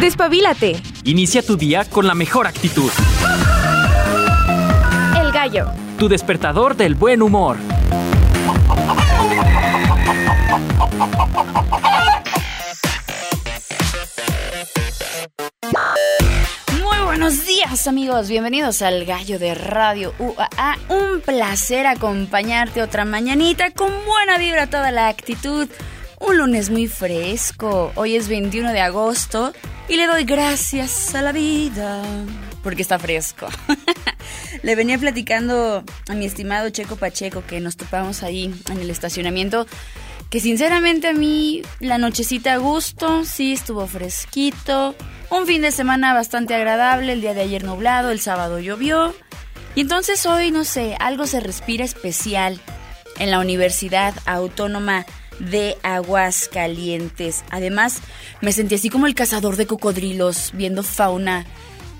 Despabilate. Inicia tu día con la mejor actitud. El gallo. Tu despertador del buen humor. Muy buenos días amigos, bienvenidos al Gallo de Radio UAA. Un placer acompañarte otra mañanita con buena vibra toda la actitud. Un lunes muy fresco, hoy es 21 de agosto y le doy gracias a la vida porque está fresco. le venía platicando a mi estimado Checo Pacheco que nos topamos ahí en el estacionamiento que sinceramente a mí la nochecita a gusto, sí estuvo fresquito, un fin de semana bastante agradable, el día de ayer nublado, el sábado llovió, y entonces hoy, no sé, algo se respira especial en la Universidad Autónoma de Aguascalientes. Además, me sentí así como el cazador de cocodrilos viendo fauna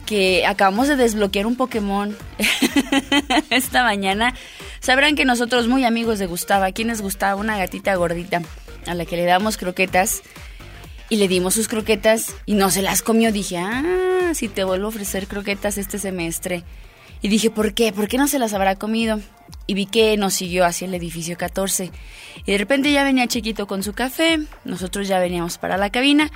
que acabamos de desbloquear un Pokémon esta mañana. Sabrán que nosotros muy amigos de Gustavo, a quienes gustaba una gatita gordita a la que le damos croquetas y le dimos sus croquetas y no se las comió. Dije, ah, si te vuelvo a ofrecer croquetas este semestre. Y dije, ¿por qué? ¿Por qué no se las habrá comido? Y vi que nos siguió hacia el edificio 14. Y de repente ya venía Chiquito con su café, nosotros ya veníamos para la cabina.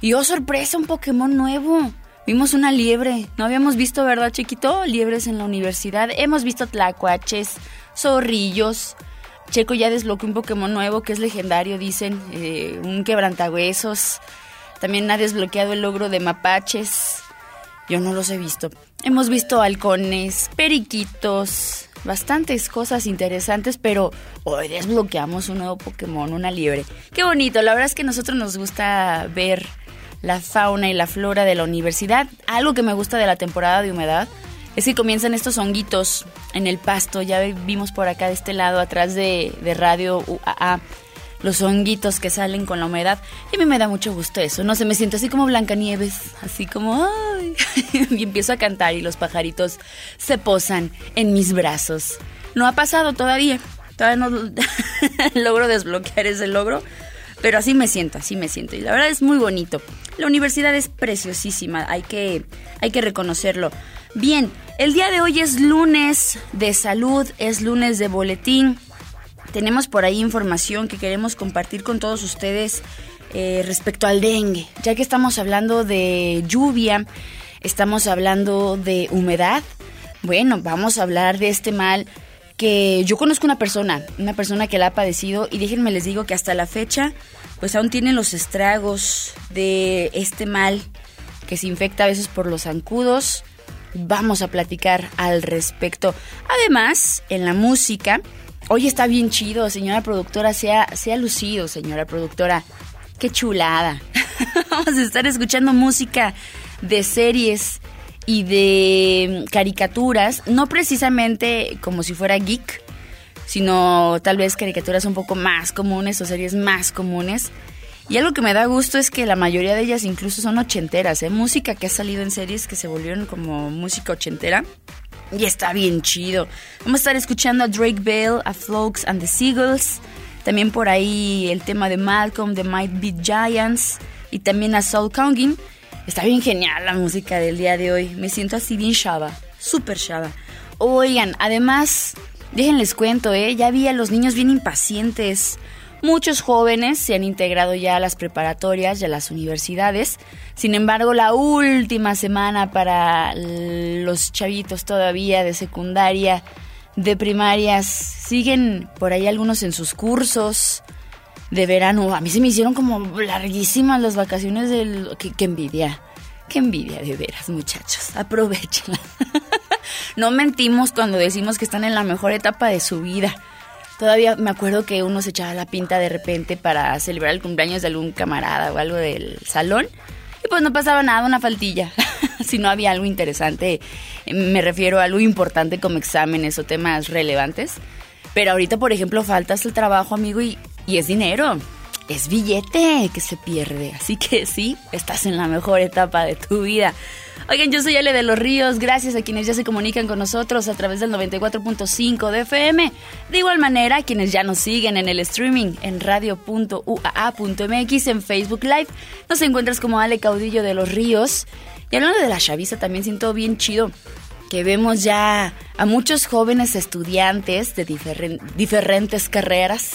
Y oh, sorpresa, un Pokémon nuevo. Vimos una liebre. No habíamos visto, ¿verdad, Chiquito? Liebres en la universidad. Hemos visto tlacuaches, zorrillos. Checo ya desbloqueó un Pokémon nuevo que es legendario, dicen. eh, un quebrantahuesos. También ha desbloqueado el logro de mapaches. Yo no los he visto. Hemos visto halcones, periquitos, bastantes cosas interesantes, pero hoy desbloqueamos un nuevo Pokémon, una liebre. Qué bonito, la verdad es que a nosotros nos gusta ver la fauna y la flora de la universidad. Algo que me gusta de la temporada de humedad es que comienzan estos honguitos en el pasto. Ya vimos por acá de este lado, atrás de, de Radio UAA, los honguitos que salen con la humedad. Y a mí me da mucho gusto eso. No sé, me siento así como Blancanieves, así como y empiezo a cantar y los pajaritos se posan en mis brazos. No ha pasado todavía. Todavía no logro desbloquear ese logro. Pero así me siento, así me siento. Y la verdad es muy bonito. La universidad es preciosísima, hay que, hay que reconocerlo. Bien, el día de hoy es lunes de salud, es lunes de boletín. Tenemos por ahí información que queremos compartir con todos ustedes eh, respecto al dengue. Ya que estamos hablando de lluvia, estamos hablando de humedad. Bueno, vamos a hablar de este mal que yo conozco una persona, una persona que la ha padecido y déjenme les digo que hasta la fecha pues aún tienen los estragos de este mal que se infecta a veces por los zancudos. Vamos a platicar al respecto. Además, en la música, hoy está bien chido, señora productora, sea, sea lucido, señora productora. Qué chulada. Vamos a estar escuchando música de series y de caricaturas, no precisamente como si fuera geek, sino tal vez caricaturas un poco más comunes o series más comunes. Y algo que me da gusto es que la mayoría de ellas incluso son ochenteras, ¿eh? música que ha salido en series que se volvieron como música ochentera. Y está bien chido. Vamos a estar escuchando a Drake Bell, a Flokes and the Seagulls. También por ahí el tema de Malcolm, de Might Beat Giants. Y también a Soul Kongin. Está bien genial la música del día de hoy. Me siento así bien shaba. Súper shaba. Oigan, además, déjenles cuento, ¿eh? Ya vi a los niños bien impacientes. Muchos jóvenes se han integrado ya a las preparatorias y a las universidades. Sin embargo, la última semana para los chavitos todavía de secundaria, de primarias, siguen por ahí algunos en sus cursos de verano. A mí se me hicieron como larguísimas las vacaciones del... Qué, envidia. Qué envidia de veras, muchachos. Aprovechenla. no mentimos cuando decimos que están en la mejor etapa de su vida. Todavía me acuerdo que uno se echaba la pinta de repente para celebrar el cumpleaños de algún camarada o algo del salón. Y pues no pasaba nada, una faltilla. si no había algo interesante, me refiero a algo importante como exámenes o temas relevantes. Pero ahorita, por ejemplo, faltas el trabajo, amigo, y, y es dinero. es billete que se pierde. Así que sí, estás en la mejor etapa de tu vida. Oigan, yo soy Ale de los Ríos, gracias a quienes ya se comunican con nosotros a través del 94.5 de FM. De igual manera, a quienes ya nos siguen en el streaming en radio.uaa.mx, en Facebook Live, nos encuentras como Ale Caudillo de los Ríos. Y hablando de la chaviza, también siento bien chido que vemos ya a muchos jóvenes estudiantes de diferentes carreras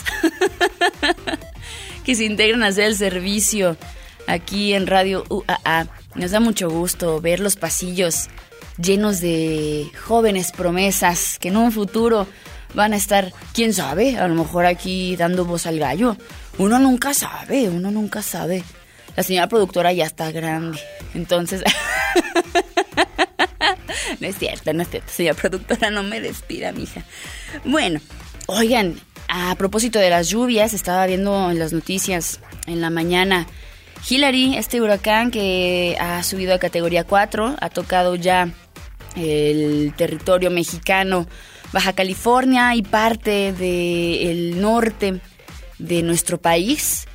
que se integran a hacer el servicio aquí en Radio UAA. Nos da mucho gusto ver los pasillos llenos de jóvenes promesas que en un futuro van a estar, quién sabe, a lo mejor aquí dando voz al gallo. Uno nunca sabe, uno nunca sabe. La señora productora ya está grande, entonces... no es cierto, no es cierto, señora productora, no me despida, mija. Bueno, oigan, a propósito de las lluvias, estaba viendo en las noticias en la mañana Hillary, este huracán que ha subido a categoría 4, ha tocado ya el territorio mexicano, Baja California y parte del norte de nuestro país.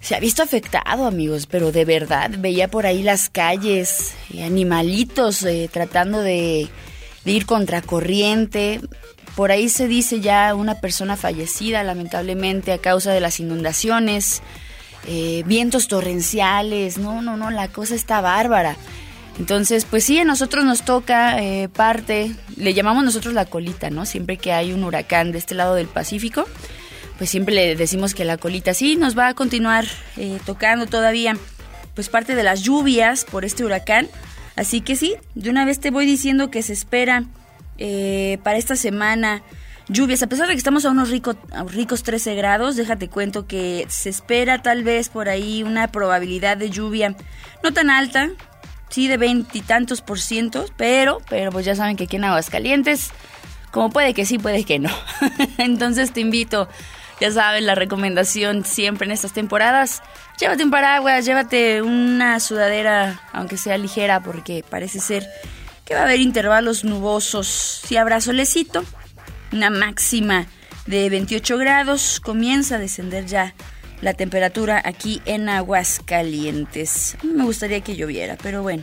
Se ha visto afectado, amigos, pero de verdad veía por ahí las calles, eh, animalitos eh, tratando de, de ir contracorriente. Por ahí se dice ya una persona fallecida, lamentablemente, a causa de las inundaciones. Eh, vientos torrenciales, no, no, no, la cosa está bárbara. Entonces, pues sí, a nosotros nos toca eh, parte, le llamamos nosotros la colita, ¿no? Siempre que hay un huracán de este lado del Pacífico, pues siempre le decimos que la colita sí nos va a continuar eh, tocando todavía, pues parte de las lluvias por este huracán. Así que sí, de una vez te voy diciendo que se espera para esta semana lluvias. A pesar de que estamos a unos ricos 13 grados, déjate cuento que se espera tal vez por ahí una probabilidad de lluvia no tan alta, sí de veintitantos por cientos, pero, pero pues ya saben que aquí en Aguascalientes, como puede que sí, puede que no. Entonces te invito, ya saben, la recomendación siempre en estas temporadas, llévate un paraguas, llévate una sudadera, aunque sea ligera, porque parece ser que va a haber intervalos nubosos, si habrá solecito una máxima de 28 grados. Comienza a descender ya la temperatura aquí en Aguascalientes. Me gustaría que lloviera, pero bueno,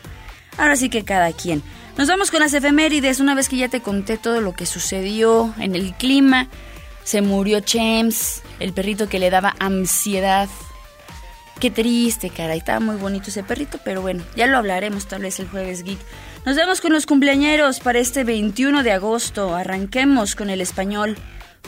ahora sí que cada quien. Nos vamos con las efemérides. Una vez que ya te conté todo lo que sucedió en el clima, se murió Chems, el perrito que le daba ansiedad. Qué triste, cara. Estaba muy bonito ese perrito, pero bueno, ya lo hablaremos tal vez el jueves geek. Nos vemos con los cumpleañeros para este 21 de agosto. Arranquemos con el español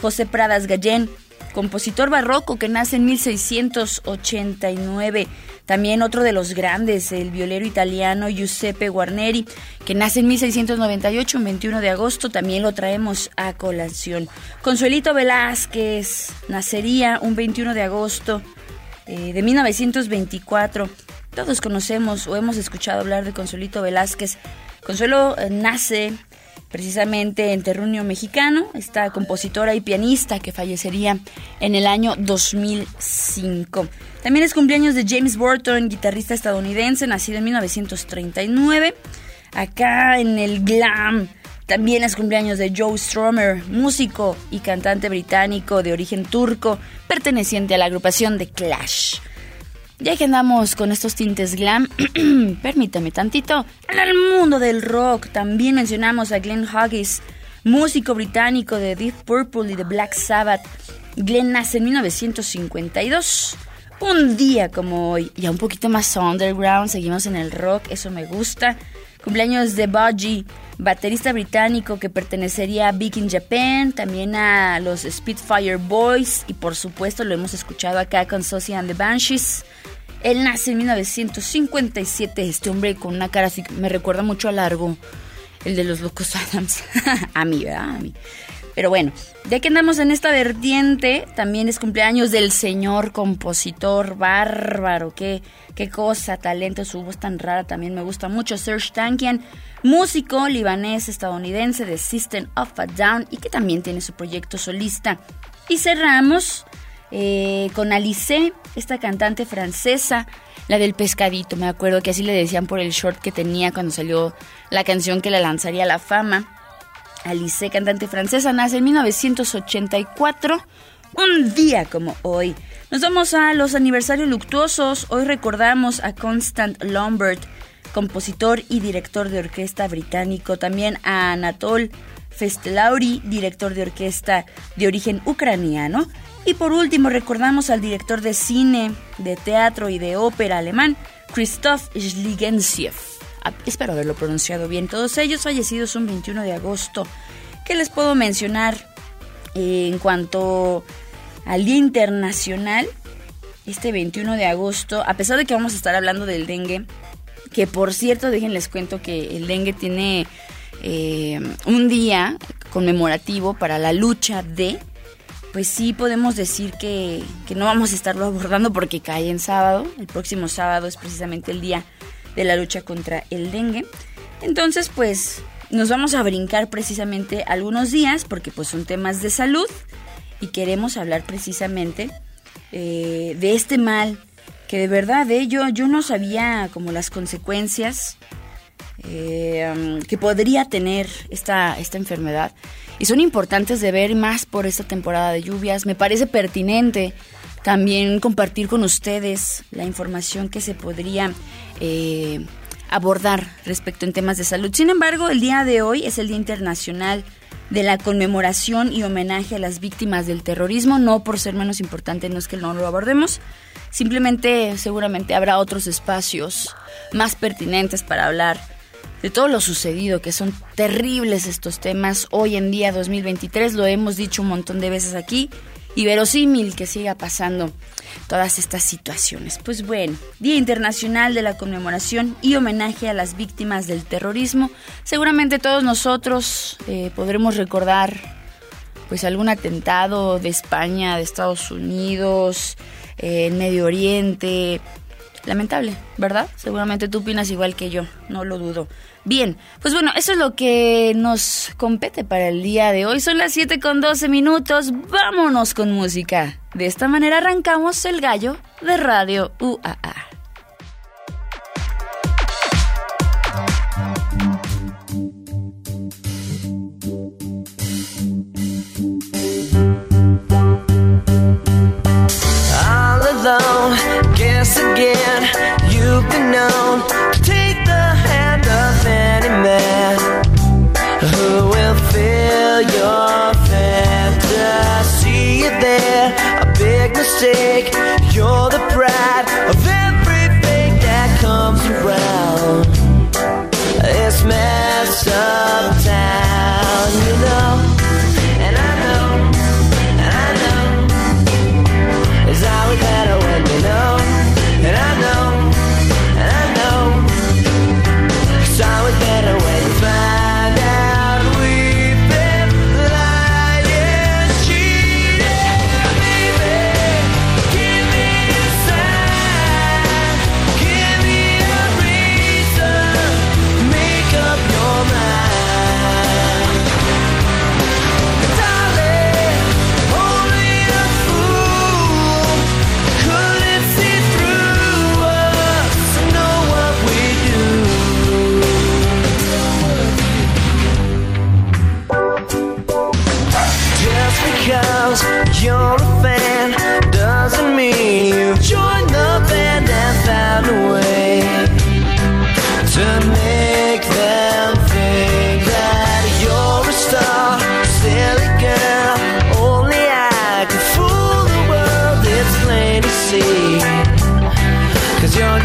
José Pradas Gallén, compositor barroco que nace en 1689. También otro de los grandes, el violero italiano Giuseppe Guarneri, que nace en 1698, 21 de agosto, también lo traemos a colación. Consuelito Velázquez nacería un 21 de agosto eh, de 1924. Todos conocemos o hemos escuchado hablar de Consuelito Velázquez. Consuelo eh, nace precisamente en Terruño Mexicano, esta compositora y pianista que fallecería en el año 2005. También es cumpleaños de James Burton, guitarrista estadounidense, nacido en 1939. Acá en el glam también es cumpleaños de Joe Stromer, músico y cantante británico de origen turco, perteneciente a la agrupación The Clash. Ya que andamos con estos tintes glam, permítame tantito. En el mundo del rock también mencionamos a Glenn Huggies, músico británico de Deep Purple y de Black Sabbath. Glenn nace en 1952. Un día como hoy, ya un poquito más underground, seguimos en el rock, eso me gusta. Cumpleaños de Budgie, baterista británico que pertenecería a Big in Japan, también a los Spitfire Boys y por supuesto lo hemos escuchado acá con Sosie and the Banshees. Él nace en 1957, este hombre con una cara así, me recuerda mucho a Largo, el de los Locos Adams. a mí, ¿verdad? A mí. Pero bueno, ya que andamos en esta vertiente, también es cumpleaños del señor compositor bárbaro. Qué, qué cosa, talento, su voz tan rara también me gusta mucho. Serge Tankian, músico libanés estadounidense de System of a Down y que también tiene su proyecto solista. Y cerramos eh, con Alice, esta cantante francesa, la del pescadito. Me acuerdo que así le decían por el short que tenía cuando salió la canción que la lanzaría a la fama. Alice, cantante francesa, nace en 1984, un día como hoy. Nos vamos a los aniversarios luctuosos. Hoy recordamos a Constant Lombard, compositor y director de orquesta británico. También a Anatol Festelauri, director de orquesta de origen ucraniano. Y por último recordamos al director de cine, de teatro y de ópera alemán, Christoph Schligensiev. Ah, espero haberlo pronunciado bien. Todos ellos fallecidos un 21 de agosto. ¿Qué les puedo mencionar eh, en cuanto al Día Internacional? Este 21 de agosto, a pesar de que vamos a estar hablando del dengue, que por cierto, déjenles cuento que el dengue tiene eh, un día conmemorativo para la lucha de, pues sí podemos decir que, que no vamos a estarlo abordando porque cae en sábado. El próximo sábado es precisamente el día de la lucha contra el dengue. Entonces, pues nos vamos a brincar precisamente algunos días porque pues son temas de salud y queremos hablar precisamente eh, de este mal que de verdad eh, yo, yo no sabía como las consecuencias eh, que podría tener esta, esta enfermedad y son importantes de ver más por esta temporada de lluvias. Me parece pertinente también compartir con ustedes la información que se podría eh, abordar respecto en temas de salud. Sin embargo, el día de hoy es el Día Internacional de la conmemoración y homenaje a las víctimas del terrorismo, no por ser menos importante, no es que no lo abordemos, simplemente seguramente habrá otros espacios más pertinentes para hablar de todo lo sucedido, que son terribles estos temas. Hoy en día, 2023, lo hemos dicho un montón de veces aquí, y verosímil que siga pasando todas estas situaciones. Pues bueno, Día Internacional de la Conmemoración y homenaje a las víctimas del terrorismo. Seguramente todos nosotros eh, podremos recordar pues algún atentado de España, de Estados Unidos, eh, en Medio Oriente. Lamentable, ¿verdad? Seguramente tú opinas igual que yo, no lo dudo. Bien, pues bueno, eso es lo que nos compete para el día de hoy. Son las 7 con 12 minutos. Vámonos con música. De esta manera arrancamos el gallo de Radio UAA.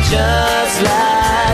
just like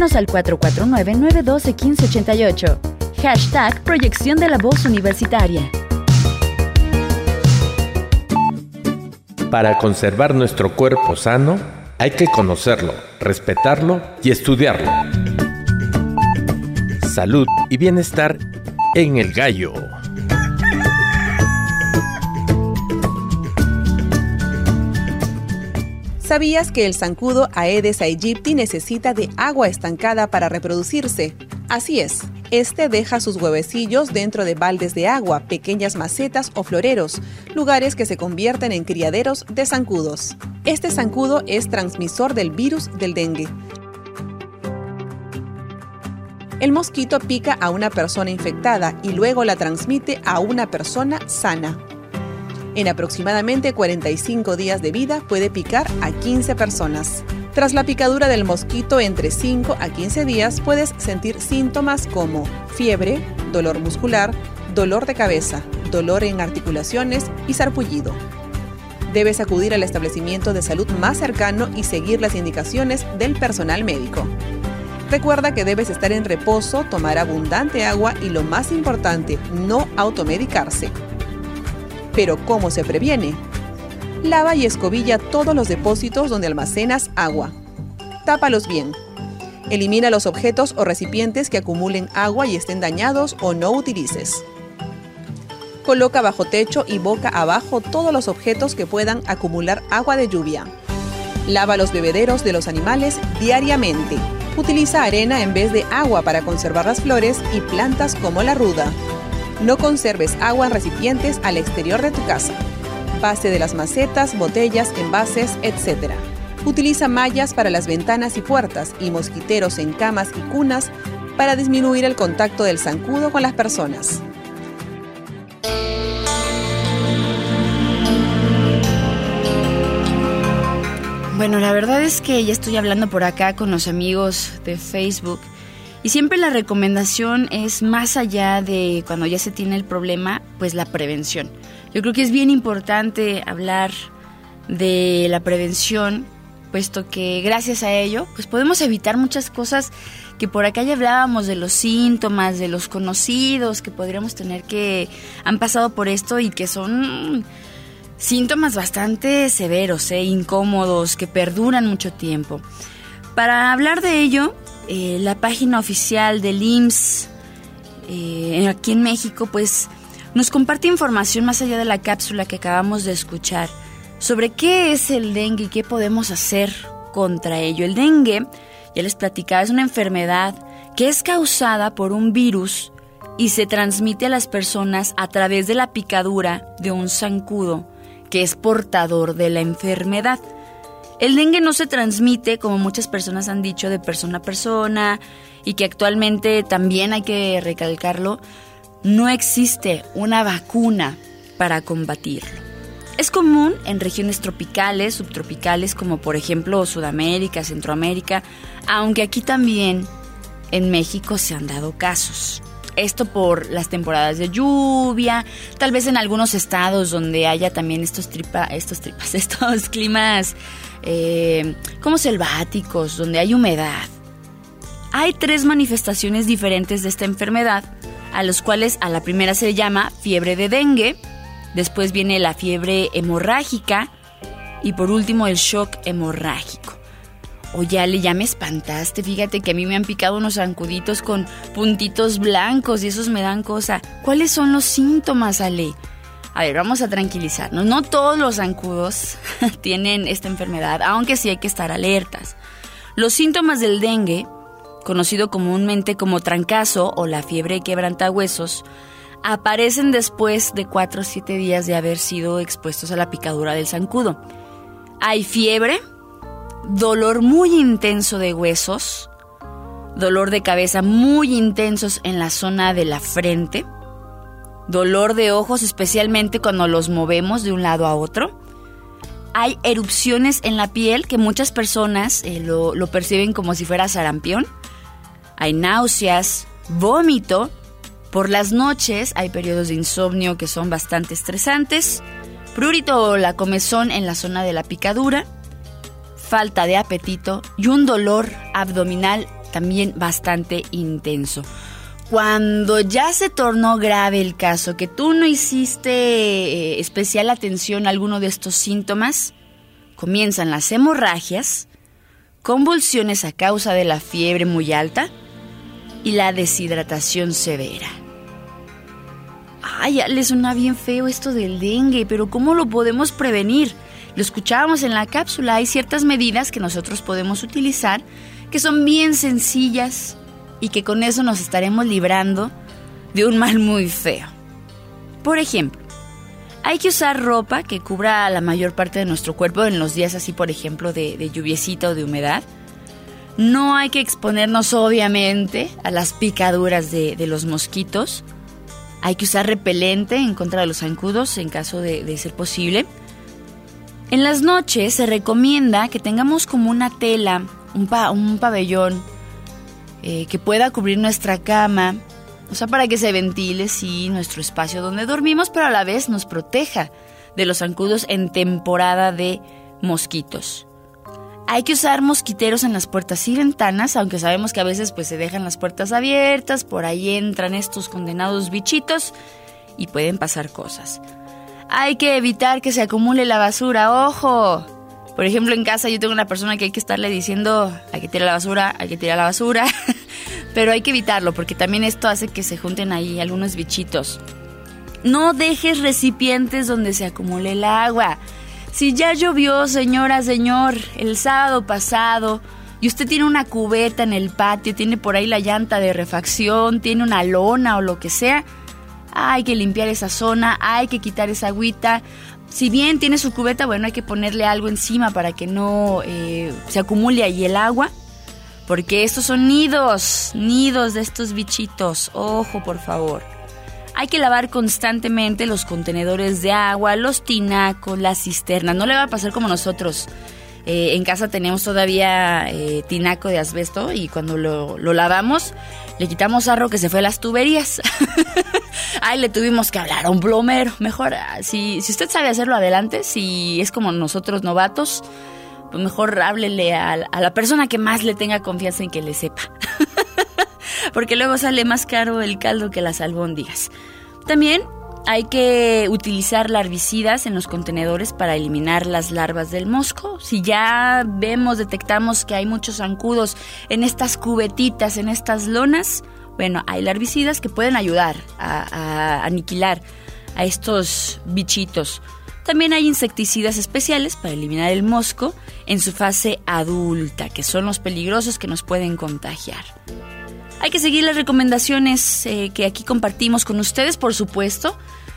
Escríbenos al 449-912-1588. Hashtag Proyección de la Voz Universitaria. Para conservar nuestro cuerpo sano, hay que conocerlo, respetarlo y estudiarlo. Salud y bienestar en el gallo. ¿Sabías que el zancudo Aedes aegypti necesita de agua estancada para reproducirse? Así es, este deja sus huevecillos dentro de baldes de agua, pequeñas macetas o floreros, lugares que se convierten en criaderos de zancudos. Este zancudo es transmisor del virus del dengue. El mosquito pica a una persona infectada y luego la transmite a una persona sana. En aproximadamente 45 días de vida puede picar a 15 personas. Tras la picadura del mosquito entre 5 a 15 días puedes sentir síntomas como fiebre, dolor muscular, dolor de cabeza, dolor en articulaciones y sarpullido. Debes acudir al establecimiento de salud más cercano y seguir las indicaciones del personal médico. Recuerda que debes estar en reposo, tomar abundante agua y lo más importante, no automedicarse. Pero ¿cómo se previene? Lava y escobilla todos los depósitos donde almacenas agua. Tápalos bien. Elimina los objetos o recipientes que acumulen agua y estén dañados o no utilices. Coloca bajo techo y boca abajo todos los objetos que puedan acumular agua de lluvia. Lava los bebederos de los animales diariamente. Utiliza arena en vez de agua para conservar las flores y plantas como la ruda. No conserves agua en recipientes al exterior de tu casa. Base de las macetas, botellas, envases, etc. Utiliza mallas para las ventanas y puertas y mosquiteros en camas y cunas para disminuir el contacto del zancudo con las personas. Bueno, la verdad es que ya estoy hablando por acá con los amigos de Facebook y siempre la recomendación es más allá de cuando ya se tiene el problema, pues la prevención. Yo creo que es bien importante hablar de la prevención, puesto que gracias a ello, pues podemos evitar muchas cosas que por acá ya hablábamos de los síntomas, de los conocidos que podríamos tener que han pasado por esto y que son síntomas bastante severos, e incómodos, que perduran mucho tiempo. Para hablar de ello, eh, la página oficial del IMSS eh, aquí en México, pues nos comparte información más allá de la cápsula que acabamos de escuchar sobre qué es el dengue y qué podemos hacer contra ello. El dengue, ya les platicaba, es una enfermedad que es causada por un virus y se transmite a las personas a través de la picadura de un zancudo que es portador de la enfermedad. El dengue no se transmite, como muchas personas han dicho, de persona a persona y que actualmente también hay que recalcarlo, no existe una vacuna para combatirlo. Es común en regiones tropicales, subtropicales, como por ejemplo Sudamérica, Centroamérica, aunque aquí también en México se han dado casos. Esto por las temporadas de lluvia, tal vez en algunos estados donde haya también estos tripa, estos tripas, estos climas eh, como selváticos, donde hay humedad. Hay tres manifestaciones diferentes de esta enfermedad, a los cuales a la primera se llama fiebre de dengue, después viene la fiebre hemorrágica y por último el shock hemorrágico. Oye, Ale, ya me espantaste. Fíjate que a mí me han picado unos zancuditos con puntitos blancos y esos me dan cosa. ¿Cuáles son los síntomas, Ale? A ver, vamos a tranquilizarnos. No todos los zancudos tienen esta enfermedad, aunque sí hay que estar alertas. Los síntomas del dengue, conocido comúnmente como trancazo o la fiebre quebrantahuesos, aparecen después de 4 o 7 días de haber sido expuestos a la picadura del zancudo. Hay fiebre, dolor muy intenso de huesos, dolor de cabeza muy intensos en la zona de la frente, dolor de ojos especialmente cuando los movemos de un lado a otro. Hay erupciones en la piel que muchas personas eh, lo, lo perciben como si fuera sarampión. Hay náuseas, vómito. Por las noches hay periodos de insomnio que son bastante estresantes. Prurito o la comezón en la zona de la picadura. Falta de apetito y un dolor abdominal también bastante intenso. Cuando ya se tornó grave el caso, que tú no hiciste eh, especial atención a alguno de estos síntomas, comienzan las hemorragias, convulsiones a causa de la fiebre muy alta y la deshidratación severa. Ay, ya suena bien feo esto del dengue, pero ¿cómo lo podemos prevenir? Lo escuchábamos en la cápsula, hay ciertas medidas que nosotros podemos utilizar que son bien sencillas y que con eso nos estaremos librando de un mal muy feo. Por ejemplo, hay que usar ropa que cubra la mayor parte de nuestro cuerpo en los días así, por ejemplo, de, de lluviecita o de humedad. No hay que exponernos obviamente a las picaduras de, los mosquitos. Hay que usar repelente en contra de los zancudos en caso de ser posible. En las noches se recomienda que tengamos como una tela, un, pa- un pabellón eh, que pueda cubrir nuestra cama, o sea, para que se ventile, sí, nuestro espacio donde dormimos, pero a la vez nos proteja de los zancudos en temporada de mosquitos. Hay que usar mosquiteros en las puertas y ventanas, aunque sabemos que a veces pues se dejan las puertas abiertas, por ahí entran estos condenados bichitos y pueden pasar cosas. Hay que evitar que se acumule la basura, ojo. Por ejemplo, en casa yo tengo una persona que hay que estarle diciendo, hay que tirar la basura, hay que tirar la basura, pero hay que evitarlo porque también esto hace que se junten ahí algunos bichitos. No dejes recipientes donde se acumule el agua. Si ya llovió, señora, señor, el sábado pasado, y usted tiene una cubeta en el patio, tiene por ahí la llanta de refacción, tiene una lona o lo que sea, hay que limpiar esa zona, hay que quitar esa agüita. Si bien tiene su cubeta, bueno, hay que ponerle algo encima para que no eh, se acumule ahí el agua. Porque estos son nidos, nidos de estos bichitos. Ojo, por favor. Hay que lavar constantemente los contenedores de agua, los tinacos, las cisternas. No le va a pasar como nosotros. Eh, en casa tenemos todavía eh, tinaco de asbesto y cuando lo, lo lavamos le quitamos sarro que se fue a las tuberías. Ay, le tuvimos que hablar a un plomero. Mejor, ah, si, si usted sabe hacerlo adelante, si es como nosotros novatos, pues mejor háblele a, a la persona que más le tenga confianza en que le sepa. Porque luego sale más caro el caldo que las albóndigas. También hay que utilizar larvicidas en los contenedores para eliminar las larvas del mosco. Si ya vemos, detectamos que hay muchos zancudos en estas cubetitas, en estas lonas, bueno, hay larvicidas que pueden ayudar a, a aniquilar a estos bichitos. También hay insecticidas especiales para eliminar el mosco en su fase adulta, que son los peligrosos que nos pueden contagiar. Hay que seguir las recomendaciones eh, que aquí compartimos con ustedes, por supuesto.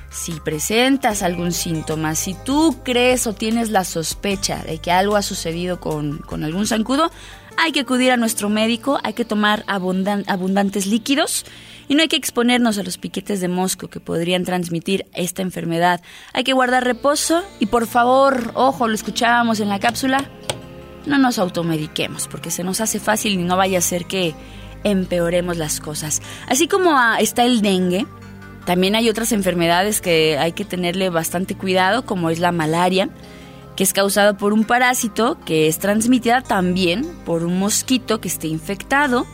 Si presentas algún síntoma, si tú crees o tienes la sospecha de que algo ha sucedido con, con algún zancudo, hay que acudir a nuestro médico, hay que tomar abundan- abundantes líquidos y no hay que exponernos a los piquetes de mosco que podrían transmitir esta enfermedad. Hay que guardar reposo y por favor, ojo, lo escuchábamos en la cápsula, no nos automediquemos porque se nos hace fácil y no vaya a ser que empeoremos las cosas. Así como ah, está el dengue, también hay otras enfermedades que hay que tenerle bastante cuidado, como es la malaria, que es causada por un parásito que es transmitida también por un mosquito que esté infectado.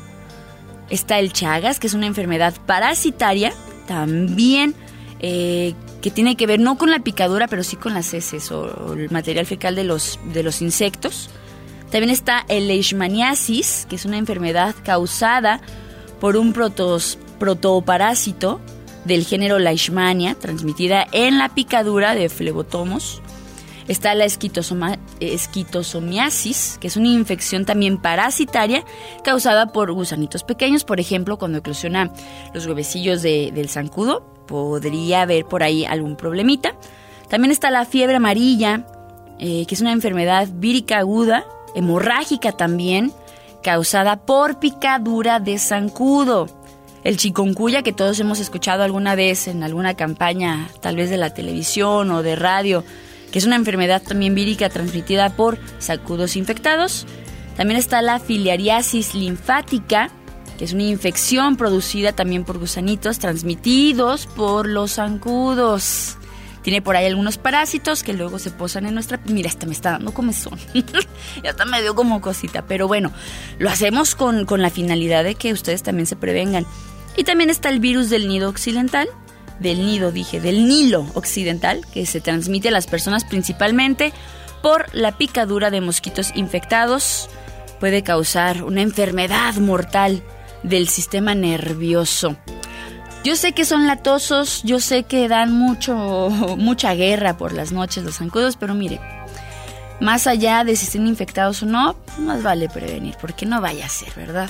Está el Chagas, que es una enfermedad parasitaria, también eh, que tiene que ver no con la picadura, pero sí con las heces o, o el material fecal de los, de los insectos. También está el leishmaniasis, que es una enfermedad causada por un protoparásito del género Leishmania, transmitida en la picadura de flebotomos. Está la esquitosomiasis, que es una infección también parasitaria causada por gusanitos pequeños, por ejemplo, cuando eclosiona los huevecillos de- del zancudo, podría haber por ahí algún problemita. También está la fiebre amarilla, eh, que es una enfermedad vírica aguda, hemorrágica también, causada por picadura de zancudo. El chikungunya que todos hemos escuchado alguna vez en alguna campaña, tal vez de la televisión o de radio, que es una enfermedad también vírica transmitida por zancudos infectados. También está la filariasis linfática, que es una infección producida también por gusanitos transmitidos por los zancudos. Tiene por ahí algunos parásitos que luego se posan en nuestra... Mira, hasta me está dando comezón. ya hasta me dio como cosita. Pero bueno, lo hacemos con, con la finalidad de que ustedes también se prevengan. Y también está el virus del nido occidental, del nido, dije, del Nilo occidental, que se transmite a las personas principalmente por la picadura de mosquitos infectados. Puede causar una enfermedad mortal del sistema nervioso. Yo sé que son latosos, yo sé que dan mucho, mucha guerra por las noches los zancudos, pero mire, más allá de si estén infectados o no, más vale prevenir, porque no vaya a ser, ¿verdad?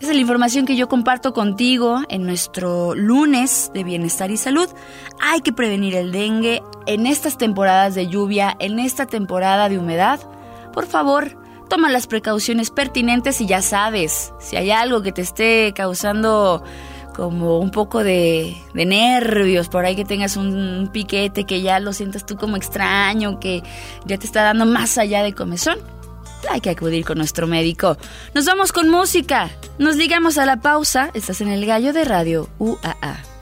Esa es la información que yo comparto contigo en nuestro lunes de bienestar y salud. Hay que prevenir el dengue en estas temporadas de lluvia, en esta temporada de humedad. Por favor, toma las precauciones pertinentes y ya sabes, si hay algo que te esté causando como un poco de, nervios, por ahí que tengas un piquete, que ya lo sientas tú como extraño, que ya te está dando más allá de comezón, hay que acudir con nuestro médico. Nos vamos con música. Nos ligamos a la pausa. Estás en el gallo de radio UAA.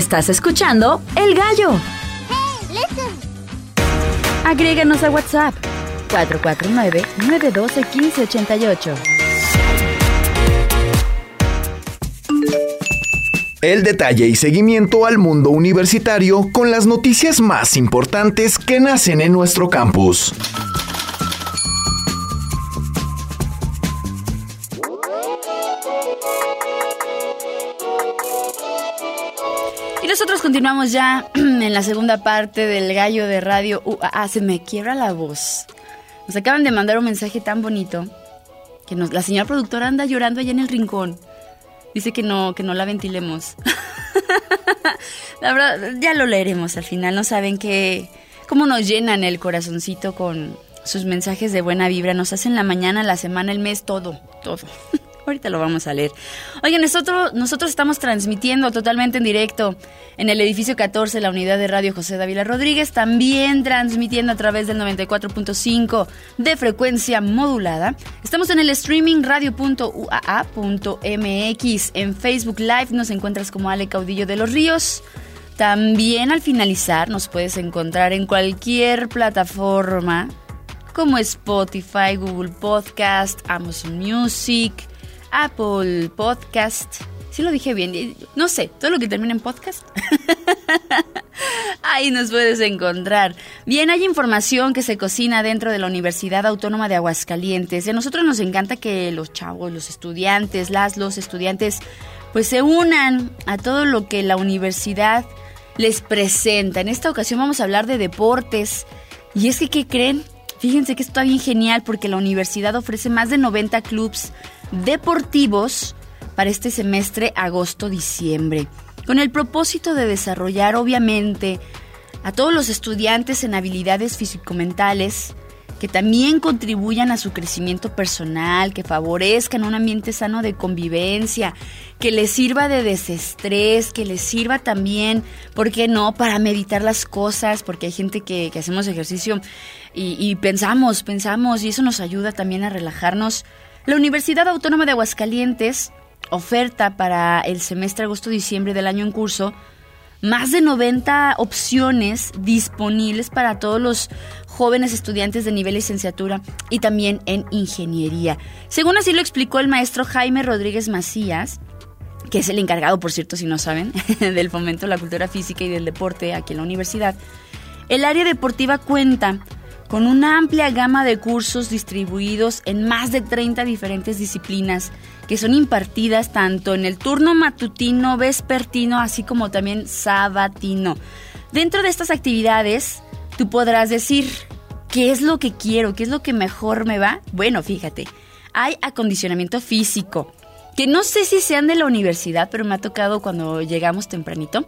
Estás escuchando El Gallo. Agréganos a WhatsApp 449-912-1588. El detalle y seguimiento al mundo universitario con las noticias más importantes que nacen en nuestro campus. Nosotros continuamos ya en la segunda parte del gallo de radio UAA. Se me quiebra la voz. Nos acaban de mandar un mensaje tan bonito que nos, la señora productora anda llorando allá en el rincón. Dice que no, que no la ventilemos. la verdad, ya lo leeremos al final. No saben que cómo nos llenan el corazoncito con sus mensajes de buena vibra. Nos hacen la mañana, la semana, el mes, todo, todo. Ahorita lo vamos a leer. Oigan, nosotros, nosotros estamos transmitiendo totalmente en directo en el edificio 14, la unidad de radio José Dávila Rodríguez, también transmitiendo a través del 94.5 de frecuencia modulada. Estamos en el streaming radio.uaa.mx. En Facebook Live nos encuentras como Ale Caudillo de los Ríos. También al finalizar nos puedes encontrar en cualquier plataforma como Spotify, Google Podcast, Amazon Music, Apple Podcast. Sí lo dije bien. No sé, todo lo que termina en podcast. Ahí nos puedes encontrar. Bien, hay información que se cocina dentro de la Universidad Autónoma de Aguascalientes. A nosotros nos encanta que los chavos, los estudiantes, las, los estudiantes, pues se unan a todo lo que la universidad les presenta. En esta ocasión vamos a hablar de deportes. Y es que, ¿qué creen? Fíjense que está bien genial porque la universidad ofrece más de 90 clubs deportivos para este semestre agosto-diciembre, con el propósito de desarrollar obviamente a todos los estudiantes en habilidades físico-mentales que también contribuyan a su crecimiento personal, que favorezcan un ambiente sano de convivencia, que les sirva de desestrés, que les sirva también, ¿por qué no?, para meditar las cosas, porque hay gente que, hacemos ejercicio y pensamos, pensamos, y eso nos ayuda también a relajarnos. La Universidad Autónoma de Aguascalientes oferta para el semestre agosto-diciembre del año en curso más de 90 opciones disponibles para todos los jóvenes estudiantes de nivel licenciatura y también en ingeniería. Según así lo explicó el maestro Jaime Rodríguez Macías, que es el encargado, por cierto, si no saben, del fomento de la cultura física y del deporte aquí en la universidad, el área deportiva cuenta con una amplia gama de cursos distribuidos en más de 30 diferentes disciplinas que son impartidas tanto en el turno matutino, vespertino, así como también sabatino. Dentro de estas actividades, tú podrás decir, ¿qué es lo que quiero? ¿Qué es lo que mejor me va? Bueno, fíjate, hay acondicionamiento físico, que no sé si sean de la universidad, pero me ha tocado cuando llegamos tempranito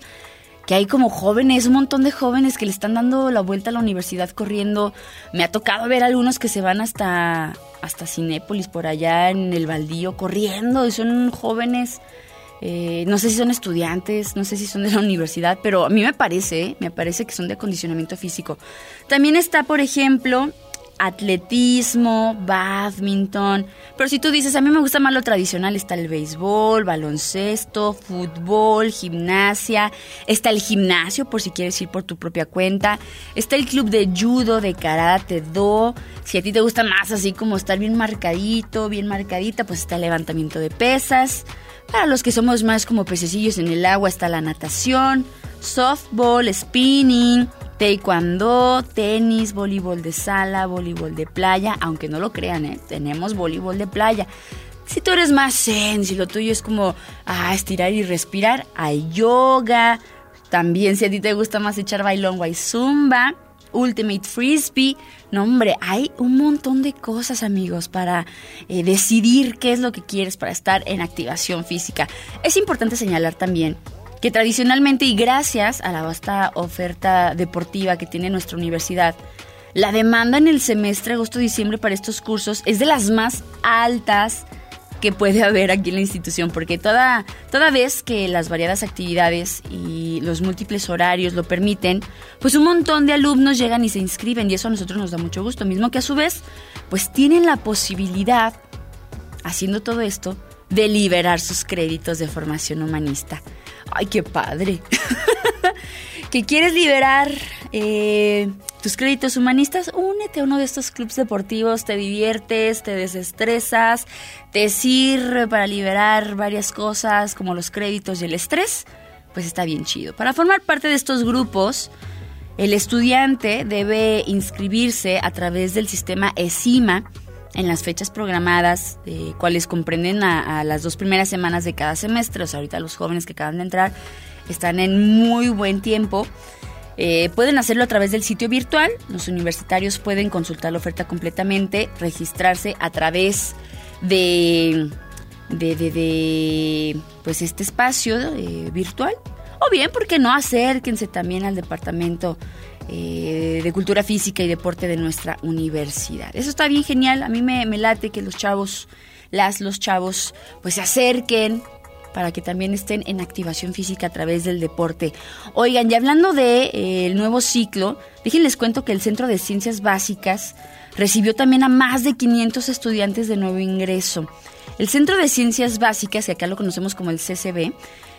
que hay como jóvenes, un montón de jóvenes que le están dando la vuelta a la universidad corriendo. Me ha tocado ver algunos que se van hasta, hasta Cinépolis, por allá en el baldío, corriendo, y son jóvenes, eh, no sé si son estudiantes, no sé si son de la universidad, pero a mí me parece, me parece que son de acondicionamiento físico. También está, por ejemplo, atletismo, badminton. Pero si tú dices, a mí me gusta más lo tradicional, está el béisbol, baloncesto, fútbol, gimnasia, está el gimnasio por si quieres ir por tu propia cuenta, está el club de judo, de karate, do. Si a ti te gusta más así como estar bien marcadito, bien marcadita, pues está el levantamiento de pesas. Para los que somos más como pececillos en el agua está la natación, softball, spinning, taekwondo, tenis, voleibol de sala, voleibol de playa, aunque no lo crean, ¿eh? tenemos voleibol de playa. Si tú eres más zen, si lo tuyo es como ah, estirar y respirar, hay yoga. También si a ti te gusta más echar bailongo, hay zumba, ultimate frisbee. No, hombre, hay un montón de cosas, amigos, para eh, decidir qué es lo que quieres para estar en activación física. Es importante señalar también que tradicionalmente y gracias a la vasta oferta deportiva que tiene nuestra universidad, la demanda en el semestre agosto-diciembre para estos cursos es de las más altas que puede haber aquí en la institución, porque toda, toda vez que las variadas actividades y los múltiples horarios lo permiten, pues un montón de alumnos llegan y se inscriben y eso a nosotros nos da mucho gusto, mismo que a su vez, pues tienen la posibilidad, haciendo todo esto, de liberar sus créditos de formación humanista. ¡Ay, qué padre! que quieres liberar eh, tus créditos humanistas, únete a uno de estos clubes deportivos, te diviertes, te desestresas, te sirve para liberar varias cosas como los créditos y el estrés, pues está bien chido. Para formar parte de estos grupos, el estudiante debe inscribirse a través del sistema ESIMA en las fechas programadas, eh, cuales comprenden a, las dos primeras semanas de cada semestre. O sea, ahorita los jóvenes que acaban de entrar están en muy buen tiempo. Eh, pueden hacerlo a través del sitio virtual. Los universitarios pueden consultar la oferta completamente, registrarse a través de, de, de, de pues este espacio eh, virtual. O bien, ¿por qué no acérquense también al departamento eh, de cultura física y deporte de nuestra universidad? Eso está bien genial. A mí me, late que los chavos, las, los chavos, pues se acerquen, para que también estén en activación física a través del deporte. Oigan, y hablando del de, eh, nuevo ciclo, déjenles cuento que el Centro de Ciencias Básicas recibió también a más de 500 estudiantes de nuevo ingreso. El Centro de Ciencias Básicas, que acá lo conocemos como el CCB,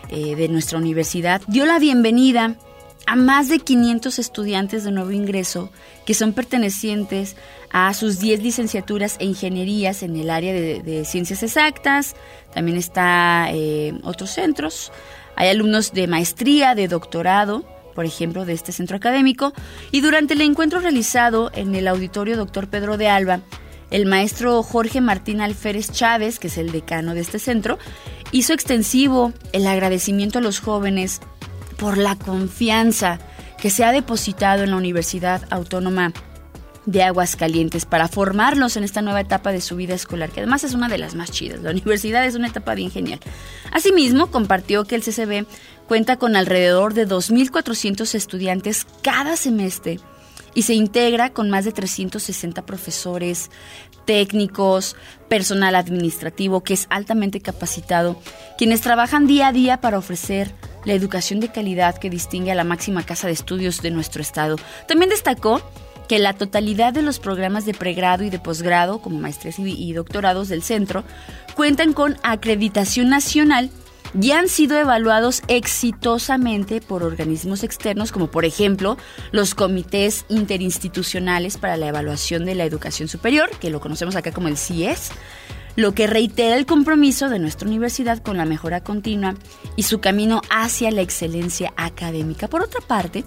eh, de nuestra universidad, dio la bienvenida a más de 500 estudiantes de nuevo ingreso que son pertenecientes a sus 10 licenciaturas e ingenierías en el área de, ciencias exactas. También está eh, otros centros. Hay alumnos de maestría, de doctorado, por ejemplo, de este centro académico. Y durante el encuentro realizado en el auditorio Dr. Pedro de Alba, el maestro Jorge Martín Alférez Chávez, que es el decano de este centro, hizo extensivo el agradecimiento a los jóvenes por la confianza que se ha depositado en la Universidad Autónoma de Aguascalientes para formarlos en esta nueva etapa de su vida escolar, que además es una de las más chidas. La universidad es una etapa bien genial. Asimismo, compartió que el CCB cuenta con alrededor de 2.400 estudiantes cada semestre y se integra con más de 360 profesores, técnicos, personal administrativo que es altamente capacitado, quienes trabajan día a día para ofrecer la educación de calidad que distingue a la máxima casa de estudios de nuestro estado. También destacó que la totalidad de los programas de pregrado y de posgrado, como maestrías y, doctorados del centro, cuentan con acreditación nacional y han sido evaluados exitosamente por organismos externos, como por ejemplo los comités interinstitucionales para la evaluación de la educación superior, que lo conocemos acá como el CIES, lo que reitera el compromiso de nuestra universidad con la mejora continua y su camino hacia la excelencia académica. Por otra parte,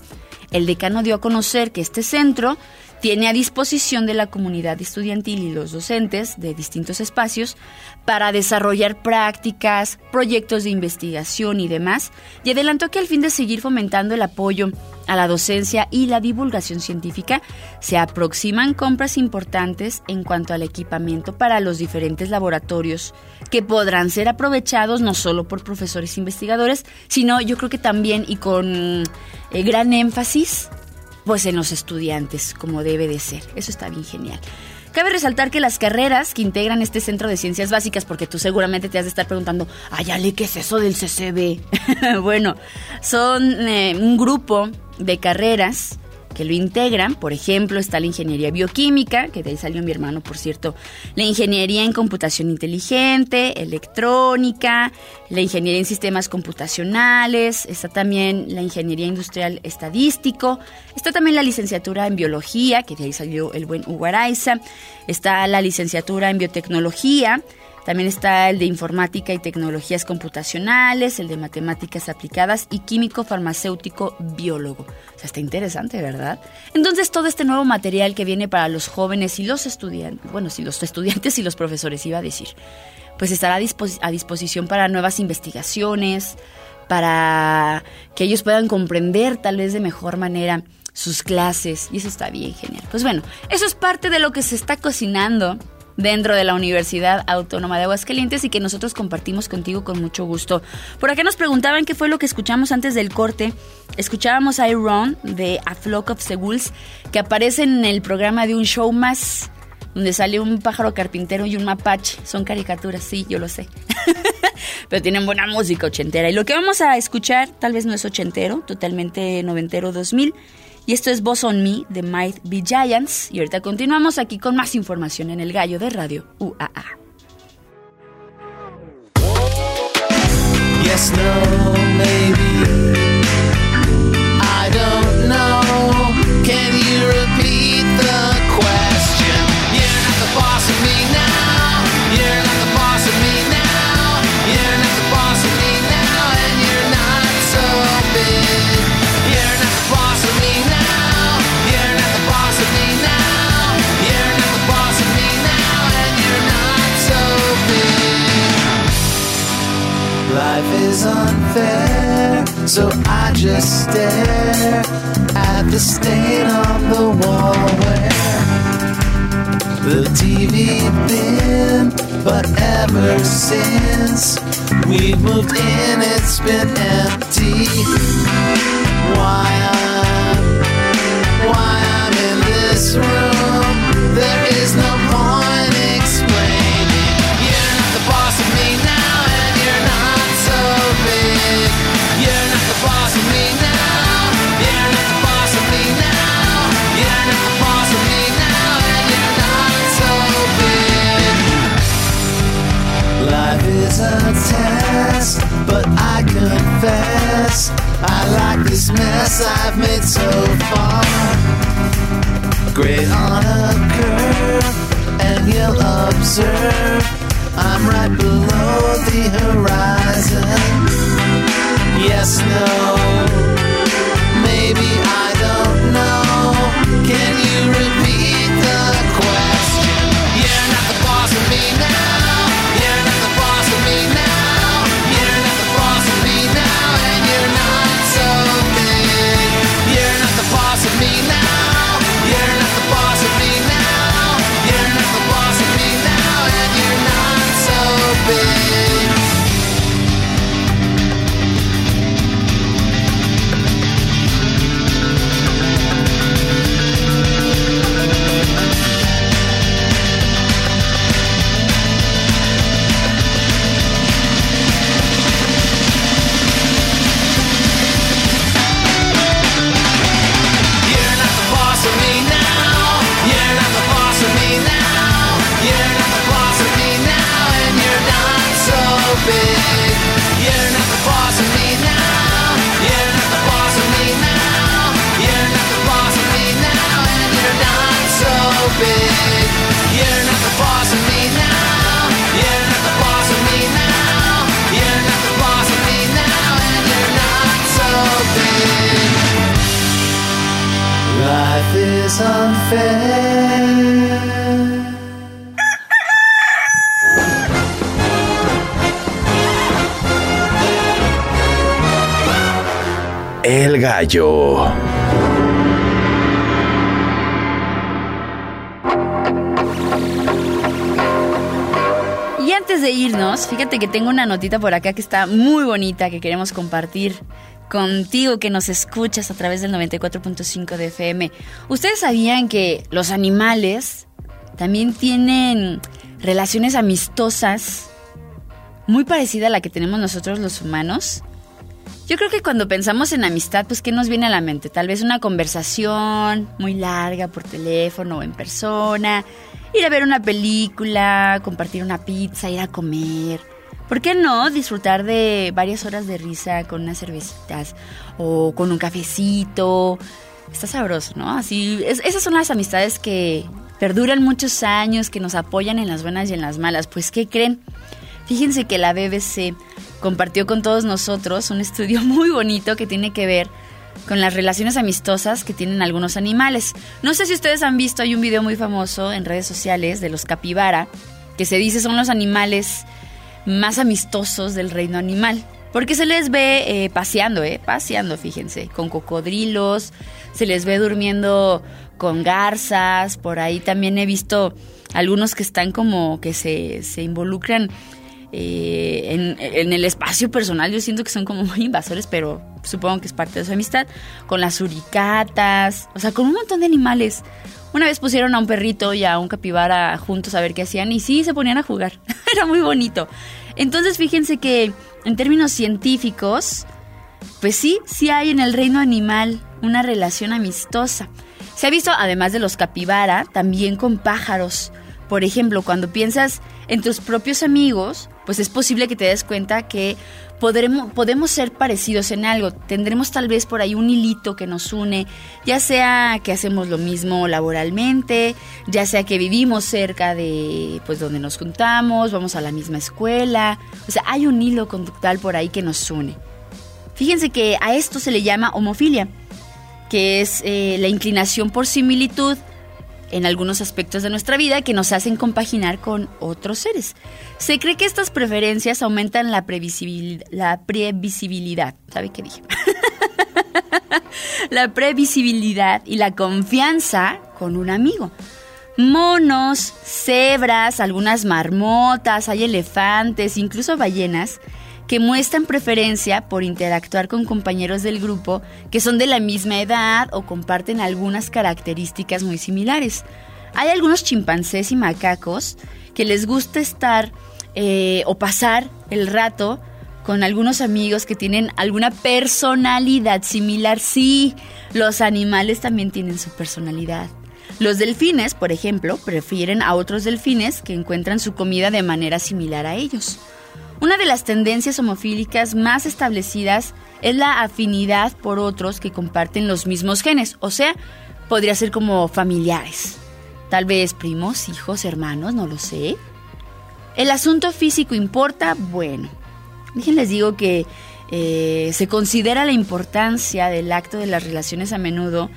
el decano dio a conocer que este centro tiene a disposición de la comunidad estudiantil y los docentes de distintos espacios para desarrollar prácticas, proyectos de investigación y demás, y adelantó que al fin de seguir fomentando el apoyo a la docencia y la divulgación científica, se aproximan compras importantes en cuanto al equipamiento para los diferentes laboratorios que podrán ser aprovechados no solo por profesores investigadores, sino yo creo que también y con eh, gran énfasis pues en los estudiantes, como debe de ser. Eso está bien genial. Cabe resaltar que las carreras que integran este centro de ciencias básicas, porque tú seguramente te has de estar preguntando, ay, Ale, ¿qué es eso del CCB? bueno, son eh, un grupo de carreras que lo integran. Por ejemplo, está la ingeniería bioquímica, que de ahí salió mi hermano, por cierto, la ingeniería en computación inteligente, electrónica, la ingeniería en sistemas computacionales, está también la ingeniería industrial estadístico, está también la licenciatura en biología, que de ahí salió el buen Hugo está la licenciatura en biotecnología, también está el de informática y tecnologías computacionales, el de matemáticas aplicadas y químico farmacéutico biólogo. O sea, está interesante, ¿verdad? Entonces todo este nuevo material que viene para los jóvenes y los estudiantes, bueno, si los estudiantes y los profesores iba a decir, pues estará a, a disposición para nuevas investigaciones, para que ellos puedan comprender tal vez de mejor manera sus clases y eso está bien genial. Pues bueno, eso es parte de lo que se está cocinando dentro de la Universidad Autónoma de Aguascalientes y que nosotros compartimos contigo con mucho gusto. Por acá nos preguntaban qué fue lo que escuchamos antes del corte. Escuchábamos a Iron de A Flock of Seagulls que aparece en el programa de un show más donde sale un pájaro carpintero y un mapache. Son caricaturas, sí, yo lo sé. Pero tienen buena música ochentera. Y lo que vamos a escuchar tal vez no es ochentero, totalmente noventero 2000 y esto es Boss on Me de Might Be Giants. Y ahorita continuamos aquí con más información en el gallo de radio UAA. I don't know. Can you is unfair, so I just stare at the stain on the wall where the TV been. But ever since we've moved in, it's been empty. I've made so far. Great on a curve, and you'll observe I'm right below the horizon. Yes, no, maybe I don't know. You're not the boss of me now. You're not the boss of me now. You're not the boss of me now, and you're not so big. You're not the boss of me now. You're not the boss of me now. You're not the boss of me now, and you're not so big. Life is unfair. El gallo. Y antes de irnos, fíjate que tengo una notita por acá que está muy bonita que queremos compartir contigo que nos escuchas a través del 94.5 de FM. ¿Ustedes sabían que los animales también tienen relaciones amistosas muy parecida a la que tenemos nosotros los humanos? Yo creo que cuando pensamos en amistad, pues ¿qué nos viene a la mente? Tal vez una conversación muy larga por teléfono o en persona, ir a ver una película, compartir una pizza, ir a comer. ¿Por qué no disfrutar de varias horas de risa con unas cervecitas o con un cafecito? Está sabroso, ¿no? Así, es- esas son las amistades que perduran muchos años, que nos apoyan en las buenas y en las malas. Pues, ¿qué creen? Fíjense que la BBC compartió con todos nosotros un estudio muy bonito que tiene que ver con las relaciones amistosas que tienen algunos animales. No sé si ustedes han visto, hay un video muy famoso en redes sociales de los capibara, que se dice son los animales más amistosos del reino animal. Porque se les ve eh, paseando, ¿eh? Paseando, fíjense, con cocodrilos, se les ve durmiendo con garzas, por ahí también he visto algunos que están como que se, se involucran eh, en, el espacio personal. Yo siento que son como muy invasores, pero supongo que es parte de su amistad. Con las suricatas, o sea, con un montón de animales. Una vez pusieron a un perrito y a un capibara juntos a ver qué hacían y sí, se ponían a jugar. Era muy bonito. Entonces fíjense que en términos científicos, pues sí, sí hay en el reino animal una relación amistosa. Se ha visto, además de los capibara, también con pájaros. Por ejemplo, cuando piensas en tus propios amigos, pues es posible que te des cuenta que podremos, podemos ser parecidos en algo. Tendremos tal vez por ahí un hilito que nos une, ya sea que hacemos lo mismo laboralmente, ya sea que vivimos cerca de pues donde nos juntamos, vamos a la misma escuela. O sea, hay un hilo conductual por ahí que nos une. Fíjense que a esto se le llama homofilia, que es eh, la inclinación por similitud en algunos aspectos de nuestra vida que nos hacen compaginar con otros seres. Se cree que estas preferencias aumentan la, previsibil- la previsibilidad. ¿Sabe qué dije? la previsibilidad y la confianza con un amigo. Monos, cebras, algunas marmotas, hay elefantes, incluso ballenas, que muestran preferencia por interactuar con compañeros del grupo que son de la misma edad o comparten algunas características muy similares. Hay algunos chimpancés y macacos que les gusta estar eh, o pasar el rato con algunos amigos que tienen alguna personalidad similar. Sí, los animales también tienen su personalidad. Los delfines, por ejemplo, prefieren a otros delfines que encuentran su comida de manera similar a ellos. Una de las tendencias homofílicas más establecidas es la afinidad por otros que comparten los mismos genes, o sea, podría ser como familiares. Tal vez primos, hijos, hermanos, no lo sé. ¿El asunto físico importa? Bueno, déjenles digo que eh, se considera la importancia del acto de las relaciones a menudo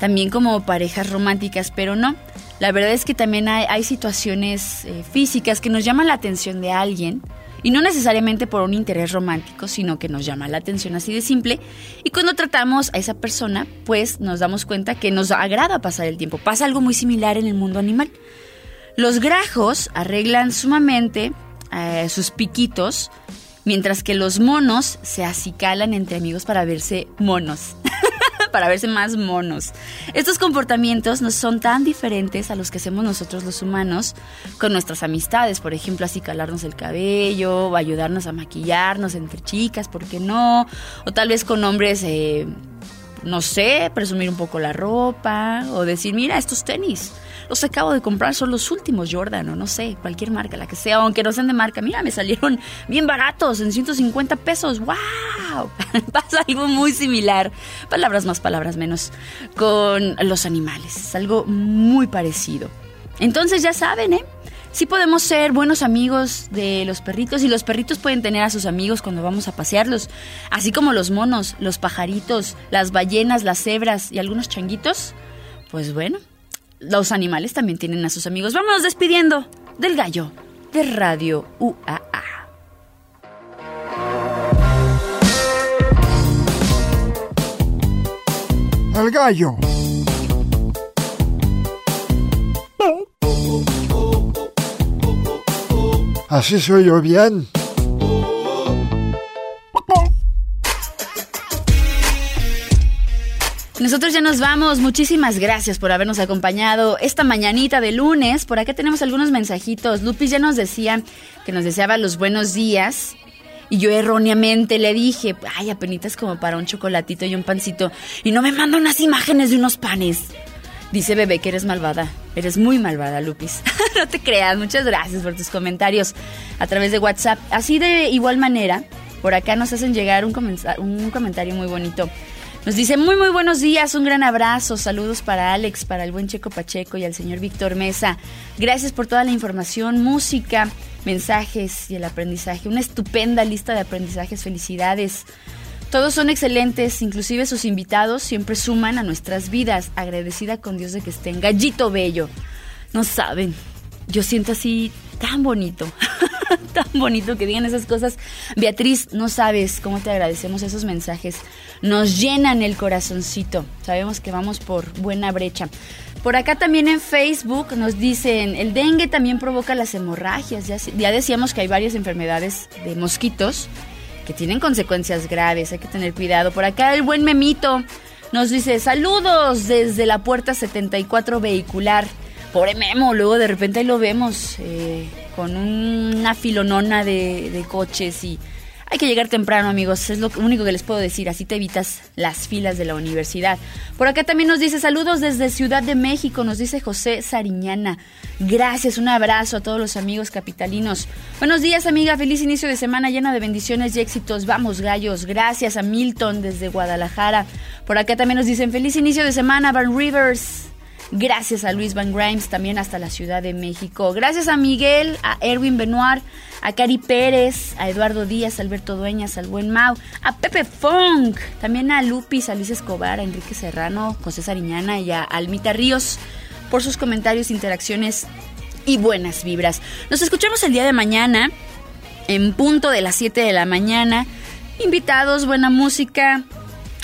también como parejas románticas, pero no. La verdad es que también hay, situaciones eh, físicas que nos llaman la atención de alguien, y no necesariamente por un interés romántico, sino que nos llama la atención así de simple. Y cuando tratamos a esa persona, pues nos damos cuenta que nos agrada pasar el tiempo. Pasa algo muy similar en el mundo animal. Los grajos arreglan sumamente eh, sus piquitos, mientras que los monos se acicalan entre amigos para verse monos. para verse más monos. Estos comportamientos no son tan diferentes a los que hacemos nosotros los humanos con nuestras amistades, por ejemplo, así calarnos el cabello, o ayudarnos a maquillarnos entre chicas, ¿por qué no? O tal vez con hombres, eh, no sé, presumir un poco la ropa, o decir, mira, estos tenis. Los acabo de comprar, son los últimos Jordan o no sé, cualquier marca, la que sea, aunque no sean de marca. Mira, me salieron bien baratos, en 150 pesos. ¡Wow! Pasa algo muy similar, palabras más, palabras menos, con los animales. Es algo muy parecido. Entonces ya saben, ¿eh? Sí podemos ser buenos amigos de los perritos y los perritos pueden tener a sus amigos cuando vamos a pasearlos, así como los monos, los pajaritos, las ballenas, las cebras y algunos changuitos. Pues bueno, los animales también tienen a sus amigos. Vámonos despidiendo del gallo de Radio UAA. El gallo. Así soy yo bien. Nosotros ya nos vamos. Muchísimas gracias por habernos acompañado esta mañanita de lunes. Por acá tenemos algunos mensajitos. Lupis ya nos decía que nos deseaba los buenos días. Y yo erróneamente le dije, ay, apenitas como para un chocolatito y un pancito. Y no me manda unas imágenes de unos panes. Dice bebé que eres malvada. Eres muy malvada, Lupis. no te creas. Muchas gracias por tus comentarios a través de WhatsApp. Así de igual manera, por acá nos hacen llegar un, un comentario muy bonito. Nos dice muy muy buenos días, un gran abrazo, saludos para Alex, para el buen Checo Pacheco y al señor Víctor Mesa. Gracias por toda la información, música, mensajes y el aprendizaje. Una estupenda lista de aprendizajes, felicidades. Todos son excelentes, inclusive sus invitados siempre suman a nuestras vidas. Agradecida con Dios de que estén. Gallito bello. No saben, yo siento así tan bonito, tan bonito que digan esas cosas. Beatriz, no sabes cómo te agradecemos esos mensajes. Nos llenan el corazoncito. Sabemos que vamos por buena brecha. Por acá también en Facebook nos dicen, el dengue también provoca las hemorragias. Ya, ya decíamos que hay varias enfermedades de mosquitos que tienen consecuencias graves, hay que tener cuidado. Por acá el buen Memito nos dice, saludos desde la puerta 74 vehicular. Pobre Memo, luego de repente lo vemos eh, con una filonona de, de coches y hay que llegar temprano, amigos. Es lo único que les puedo decir. Así te evitas las filas de la universidad. Por acá también nos dice saludos desde Ciudad de México. Nos dice José Sariñana. Gracias, un abrazo a todos los amigos capitalinos. Buenos días, amiga. Feliz inicio de semana llena de bendiciones y éxitos. Vamos, gallos. Gracias a Milton desde Guadalajara. Por acá también nos dicen feliz inicio de semana, Van Rivers. Gracias a Luis Van Grimes, también hasta la Ciudad de México. Gracias a Miguel, a Erwin Benoit, a Cari Pérez, a Eduardo Díaz, a Alberto Dueñas, al buen Mau, a Pepe Funk, también a Lupis, a Luis Escobar, a Enrique Serrano, José Sariñana y a Almita Ríos por sus comentarios, interacciones y buenas vibras. Nos escuchamos el día de mañana en punto de las 7 de la mañana. Invitados, buena música,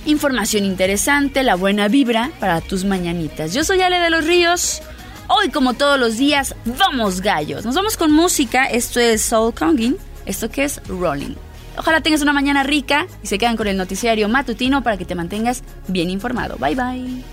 información interesante, la buena vibra para tus mañanitas. Yo soy Ale de los Ríos. Hoy, como todos los días, vamos gallos. Nos vamos con música. Esto es Soul Conging. Esto que es Rolling. Ojalá tengas una mañana rica y se quedan con el noticiario matutino para que te mantengas bien informado. Bye bye.